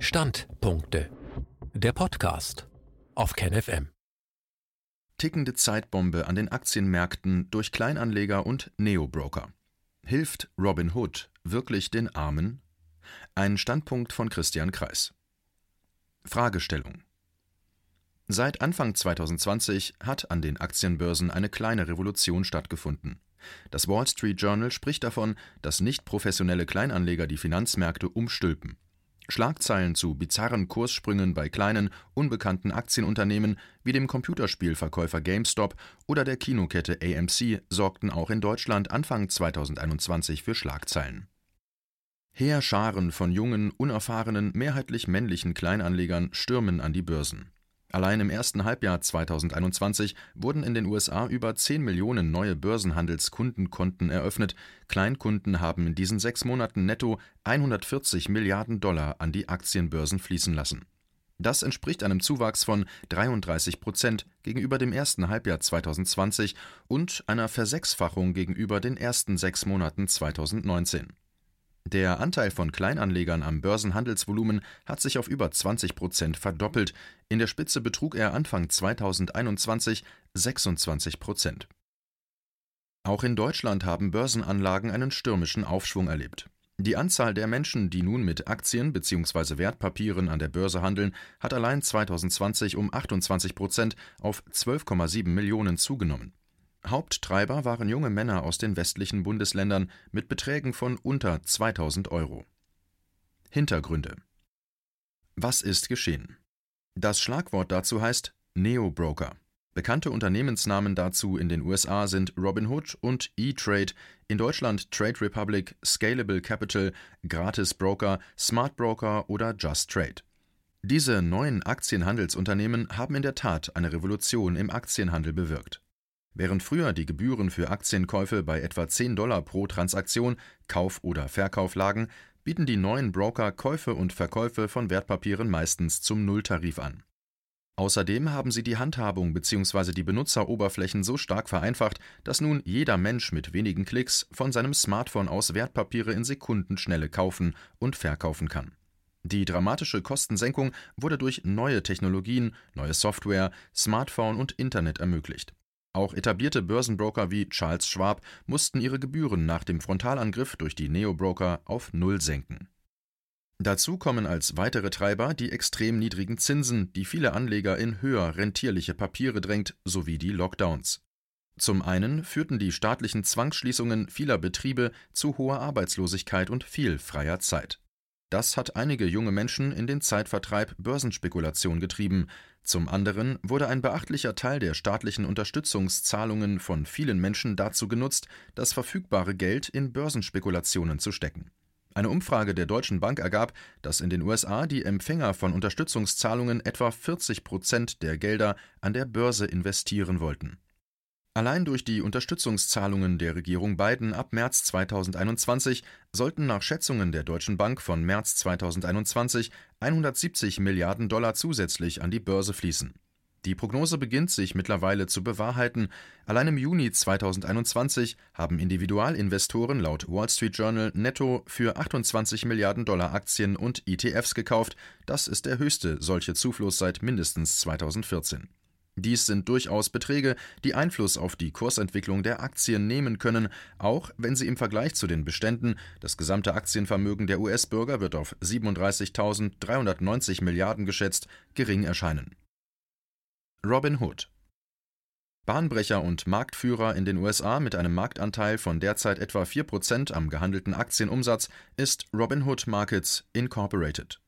Standpunkte. Der Podcast auf KenFM. Tickende Zeitbombe an den Aktienmärkten durch Kleinanleger und Neobroker. Hilft Robin Hood wirklich den Armen? Ein Standpunkt von Christian Kreis. Fragestellung. Seit Anfang 2020 hat an den Aktienbörsen eine kleine Revolution stattgefunden. Das Wall Street Journal spricht davon, dass nicht professionelle Kleinanleger die Finanzmärkte umstülpen. Schlagzeilen zu bizarren Kurssprüngen bei kleinen, unbekannten Aktienunternehmen wie dem Computerspielverkäufer GameStop oder der Kinokette AMC sorgten auch in Deutschland Anfang 2021 für Schlagzeilen. Heerscharen von jungen, unerfahrenen, mehrheitlich männlichen Kleinanlegern stürmen an die Börsen. Allein im ersten Halbjahr 2021 wurden in den USA über 10 Millionen neue Börsenhandelskundenkonten eröffnet, Kleinkunden haben in diesen sechs Monaten netto 140 Milliarden Dollar an die Aktienbörsen fließen lassen. Das entspricht einem Zuwachs von 33 Prozent gegenüber dem ersten Halbjahr 2020 und einer Versechsfachung gegenüber den ersten sechs Monaten 2019 der Anteil von Kleinanlegern am Börsenhandelsvolumen hat sich auf über 20 Prozent verdoppelt, in der Spitze betrug er Anfang 2021 26 Prozent. Auch in Deutschland haben Börsenanlagen einen stürmischen Aufschwung erlebt. Die Anzahl der Menschen, die nun mit Aktien bzw. Wertpapieren an der Börse handeln, hat allein 2020 um 28 Prozent auf 12,7 Millionen zugenommen Haupttreiber waren junge Männer aus den westlichen Bundesländern mit Beträgen von unter 2000 Euro. Hintergründe Was ist geschehen? Das Schlagwort dazu heißt Neo-Broker. Bekannte Unternehmensnamen dazu in den USA sind Robinhood und E-Trade, in Deutschland Trade Republic, Scalable Capital, Gratis Broker, Smart Broker oder Just Trade. Diese neuen Aktienhandelsunternehmen haben in der Tat eine Revolution im Aktienhandel bewirkt. Während früher die Gebühren für Aktienkäufe bei etwa 10 Dollar pro Transaktion (Kauf oder Verkauf) lagen, bieten die neuen Broker Käufe und Verkäufe von Wertpapieren meistens zum Nulltarif an. Außerdem haben sie die Handhabung bzw. die Benutzeroberflächen so stark vereinfacht, dass nun jeder Mensch mit wenigen Klicks von seinem Smartphone aus Wertpapiere in Sekundenschnelle kaufen und verkaufen kann. Die dramatische Kostensenkung wurde durch neue Technologien, neue Software, Smartphone und Internet ermöglicht auch etablierte Börsenbroker wie Charles Schwab mussten ihre Gebühren nach dem Frontalangriff durch die Neobroker auf Null senken. Dazu kommen als weitere Treiber die extrem niedrigen Zinsen, die viele Anleger in höher rentierliche Papiere drängt, sowie die Lockdowns. Zum einen führten die staatlichen Zwangsschließungen vieler Betriebe zu hoher Arbeitslosigkeit und viel freier Zeit. Das hat einige junge Menschen in den Zeitvertreib Börsenspekulation getrieben, zum anderen wurde ein beachtlicher Teil der staatlichen Unterstützungszahlungen von vielen Menschen dazu genutzt, das verfügbare Geld in Börsenspekulationen zu stecken. Eine Umfrage der Deutschen Bank ergab, dass in den USA die Empfänger von Unterstützungszahlungen etwa 40 Prozent der Gelder an der Börse investieren wollten Allein durch die Unterstützungszahlungen der Regierung Biden ab März 2021 sollten nach Schätzungen der Deutschen Bank von März 2021 170 Milliarden Dollar zusätzlich an die Börse fließen. Die Prognose beginnt sich mittlerweile zu bewahrheiten. Allein im Juni 2021 haben Individualinvestoren laut Wall Street Journal netto für 28 Milliarden Dollar Aktien und ETFs gekauft. Das ist der höchste solche Zufluss seit mindestens 2014. Dies sind durchaus Beträge, die Einfluss auf die Kursentwicklung der Aktien nehmen können, auch wenn sie im Vergleich zu den Beständen das gesamte Aktienvermögen der US-Bürger wird auf 37.390 Milliarden geschätzt, gering erscheinen. Robin Hood Bahnbrecher und Marktführer in den USA mit einem Marktanteil von derzeit etwa 4% am gehandelten Aktienumsatz ist Robinhood Markets Incorporated.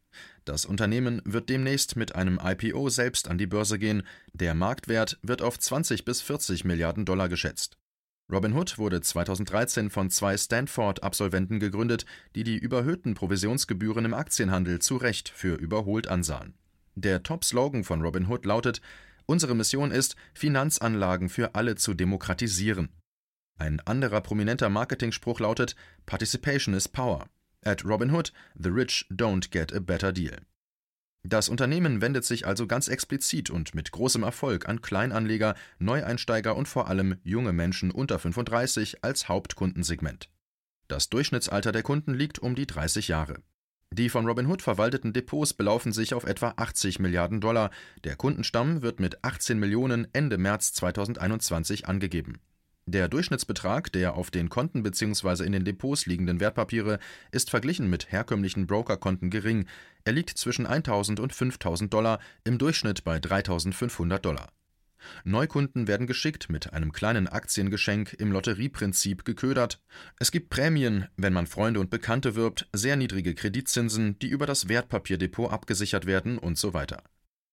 Das Unternehmen wird demnächst mit einem IPO selbst an die Börse gehen, der Marktwert wird auf 20 bis 40 Milliarden Dollar geschätzt. Robinhood wurde 2013 von zwei Stanford-Absolventen gegründet, die die überhöhten Provisionsgebühren im Aktienhandel zu Recht für überholt ansahen. Der Top-Slogan von Robinhood lautet: Unsere Mission ist, Finanzanlagen für alle zu demokratisieren. Ein anderer prominenter Marketingspruch lautet: Participation is Power. At Robinhood, the rich don't get a better deal. Das Unternehmen wendet sich also ganz explizit und mit großem Erfolg an Kleinanleger, Neueinsteiger und vor allem junge Menschen unter 35 als Hauptkundensegment. Das Durchschnittsalter der Kunden liegt um die 30 Jahre. Die von Robinhood verwalteten Depots belaufen sich auf etwa 80 Milliarden Dollar. Der Kundenstamm wird mit 18 Millionen Ende März 2021 angegeben. Der Durchschnittsbetrag der auf den Konten bzw. in den Depots liegenden Wertpapiere ist verglichen mit herkömmlichen Brokerkonten gering. Er liegt zwischen 1000 und 5000 Dollar, im Durchschnitt bei 3500 Dollar. Neukunden werden geschickt mit einem kleinen Aktiengeschenk im Lotterieprinzip geködert. Es gibt Prämien, wenn man Freunde und Bekannte wirbt, sehr niedrige Kreditzinsen, die über das Wertpapierdepot abgesichert werden und so weiter.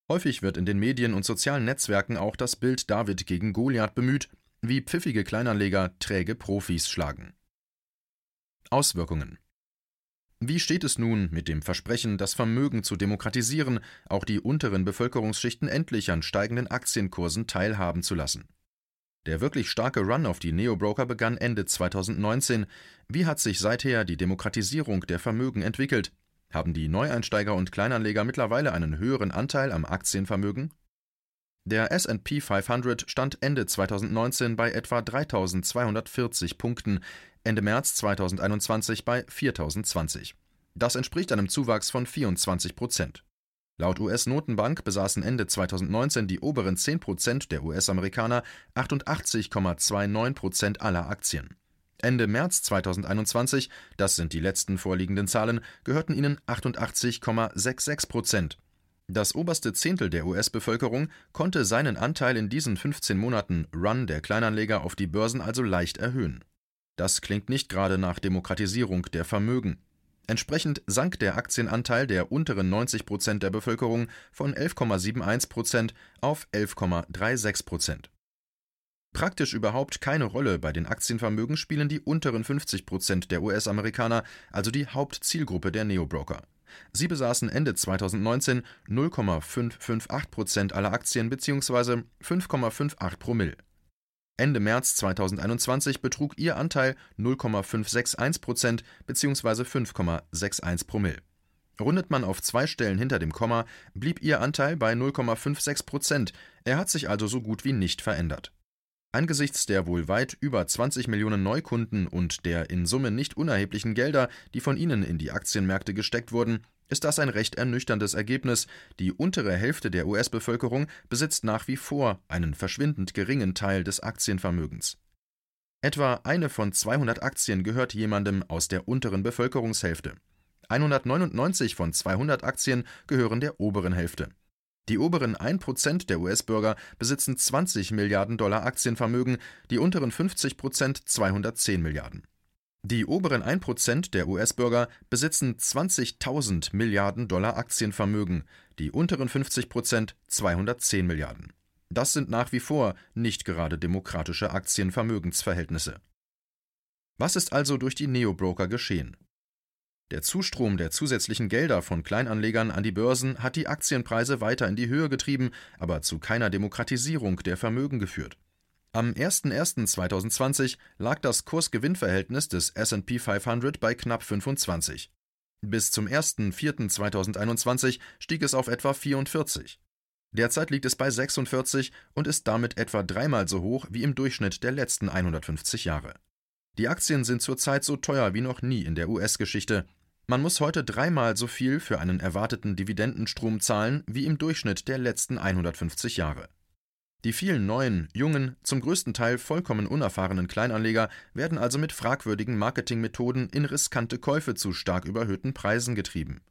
Häufig wird in den Medien und sozialen Netzwerken auch das Bild David gegen Goliath bemüht, wie pfiffige Kleinanleger träge Profis schlagen. Auswirkungen wie steht es nun mit dem Versprechen, das Vermögen zu demokratisieren, auch die unteren Bevölkerungsschichten endlich an steigenden Aktienkursen teilhaben zu lassen? Der wirklich starke Run auf die Neobroker begann Ende 2019. Wie hat sich seither die Demokratisierung der Vermögen entwickelt? Haben die Neueinsteiger und Kleinanleger mittlerweile einen höheren Anteil am Aktienvermögen? Der SP 500 stand Ende 2019 bei etwa 3240 Punkten, Ende März 2021 bei 4020. Das entspricht einem Zuwachs von 24 Prozent. Laut US-Notenbank besaßen Ende 2019 die oberen 10 Prozent der US-Amerikaner 88,29 Prozent aller Aktien. Ende März 2021, das sind die letzten vorliegenden Zahlen, gehörten ihnen 88,66 Prozent. Das oberste Zehntel der US-Bevölkerung konnte seinen Anteil in diesen 15 Monaten Run der Kleinanleger auf die Börsen also leicht erhöhen. Das klingt nicht gerade nach Demokratisierung der Vermögen. Entsprechend sank der Aktienanteil der unteren 90 Prozent der Bevölkerung von 11,71 Prozent auf 11,36 Prozent. Praktisch überhaupt keine Rolle bei den Aktienvermögen spielen die unteren 50 Prozent der US-Amerikaner, also die Hauptzielgruppe der Neobroker. Sie besaßen Ende 2019 0,558 Prozent aller Aktien bzw. 5,58 Promille. Ende März 2021 betrug ihr Anteil 0,561 Prozent bzw. 5,61 Promille. Rundet man auf zwei Stellen hinter dem Komma, blieb ihr Anteil bei 0,56 Prozent, er hat sich also so gut wie nicht verändert. Angesichts der wohl weit über 20 Millionen Neukunden und der in Summe nicht unerheblichen Gelder, die von ihnen in die Aktienmärkte gesteckt wurden, ist das ein recht ernüchterndes Ergebnis. Die untere Hälfte der US-Bevölkerung besitzt nach wie vor einen verschwindend geringen Teil des Aktienvermögens. Etwa eine von 200 Aktien gehört jemandem aus der unteren Bevölkerungshälfte. 199 von 200 Aktien gehören der oberen Hälfte. Die oberen 1% der US-Bürger besitzen 20 Milliarden Dollar Aktienvermögen, die unteren 50% 210 Milliarden. Die oberen 1% der US-Bürger besitzen 20.000 Milliarden Dollar Aktienvermögen, die unteren 50% 210 Milliarden. Das sind nach wie vor nicht gerade demokratische Aktienvermögensverhältnisse. Was ist also durch die Neobroker geschehen? Der Zustrom der zusätzlichen Gelder von Kleinanlegern an die Börsen hat die Aktienpreise weiter in die Höhe getrieben, aber zu keiner Demokratisierung der Vermögen geführt. Am 01.01.2020 lag das Kurs-Gewinn-Verhältnis des SP 500 bei knapp 25. Bis zum 01.04.2021 stieg es auf etwa 44. Derzeit liegt es bei 46 und ist damit etwa dreimal so hoch wie im Durchschnitt der letzten 150 Jahre. Die Aktien sind zurzeit so teuer wie noch nie in der US-Geschichte. Man muss heute dreimal so viel für einen erwarteten Dividendenstrom zahlen wie im Durchschnitt der letzten 150 Jahre. Die vielen neuen, jungen, zum größten Teil vollkommen unerfahrenen Kleinanleger werden also mit fragwürdigen Marketingmethoden in riskante Käufe zu stark überhöhten Preisen getrieben.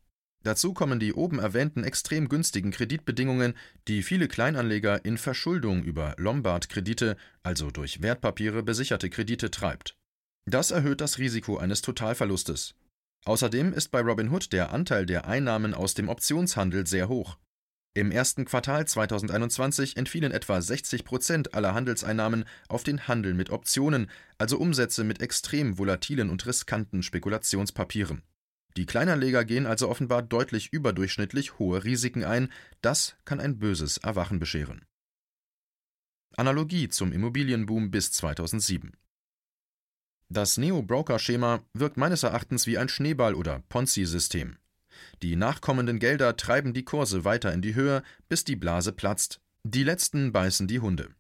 Dazu kommen die oben erwähnten extrem günstigen Kreditbedingungen, die viele Kleinanleger in Verschuldung über Lombard-Kredite, also durch Wertpapiere besicherte Kredite, treibt. Das erhöht das Risiko eines Totalverlustes. Außerdem ist bei Robinhood der Anteil der Einnahmen aus dem Optionshandel sehr hoch. Im ersten Quartal 2021 entfielen etwa 60 Prozent aller Handelseinnahmen auf den Handel mit Optionen, also Umsätze mit extrem volatilen und riskanten Spekulationspapieren. Die Kleinanleger gehen also offenbar deutlich überdurchschnittlich hohe Risiken ein, das kann ein böses Erwachen bescheren. Analogie zum Immobilienboom bis 2007 Das Neo-Broker-Schema wirkt meines Erachtens wie ein Schneeball- oder Ponzi-System. Die nachkommenden Gelder treiben die Kurse weiter in die Höhe, bis die Blase platzt. Die letzten beißen die Hunde.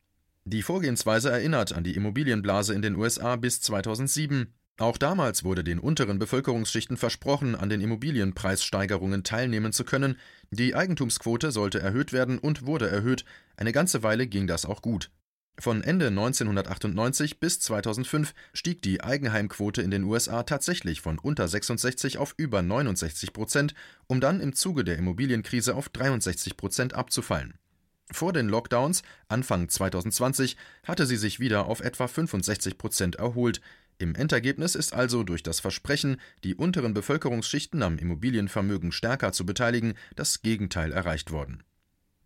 Die Vorgehensweise erinnert an die Immobilienblase in den USA bis 2007. Auch damals wurde den unteren Bevölkerungsschichten versprochen, an den Immobilienpreissteigerungen teilnehmen zu können, die Eigentumsquote sollte erhöht werden und wurde erhöht, eine ganze Weile ging das auch gut. Von Ende 1998 bis 2005 stieg die Eigenheimquote in den USA tatsächlich von unter 66 auf über 69 Prozent, um dann im Zuge der Immobilienkrise auf 63 Prozent abzufallen. Vor den Lockdowns Anfang 2020 hatte sie sich wieder auf etwa 65 Prozent erholt. Im Endergebnis ist also durch das Versprechen, die unteren Bevölkerungsschichten am Immobilienvermögen stärker zu beteiligen, das Gegenteil erreicht worden.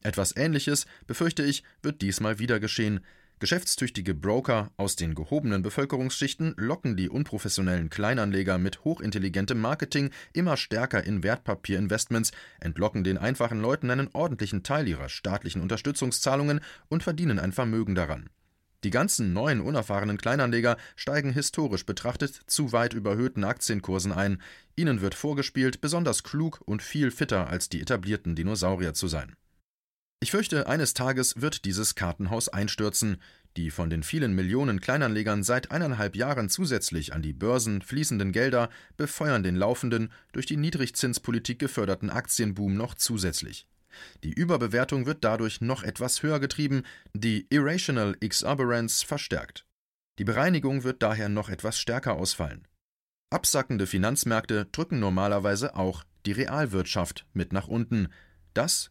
Etwas Ähnliches, befürchte ich, wird diesmal wieder geschehen. Geschäftstüchtige Broker aus den gehobenen Bevölkerungsschichten locken die unprofessionellen Kleinanleger mit hochintelligentem Marketing immer stärker in Wertpapierinvestments, entlocken den einfachen Leuten einen ordentlichen Teil ihrer staatlichen Unterstützungszahlungen und verdienen ein Vermögen daran. Die ganzen neuen unerfahrenen Kleinanleger steigen historisch betrachtet zu weit überhöhten Aktienkursen ein. Ihnen wird vorgespielt, besonders klug und viel fitter als die etablierten Dinosaurier zu sein. Ich fürchte, eines Tages wird dieses Kartenhaus einstürzen. Die von den vielen Millionen Kleinanlegern seit eineinhalb Jahren zusätzlich an die Börsen fließenden Gelder befeuern den laufenden, durch die Niedrigzinspolitik geförderten Aktienboom noch zusätzlich. Die Überbewertung wird dadurch noch etwas höher getrieben, die Irrational Exuberance verstärkt. Die Bereinigung wird daher noch etwas stärker ausfallen. Absackende Finanzmärkte drücken normalerweise auch die Realwirtschaft mit nach unten. Das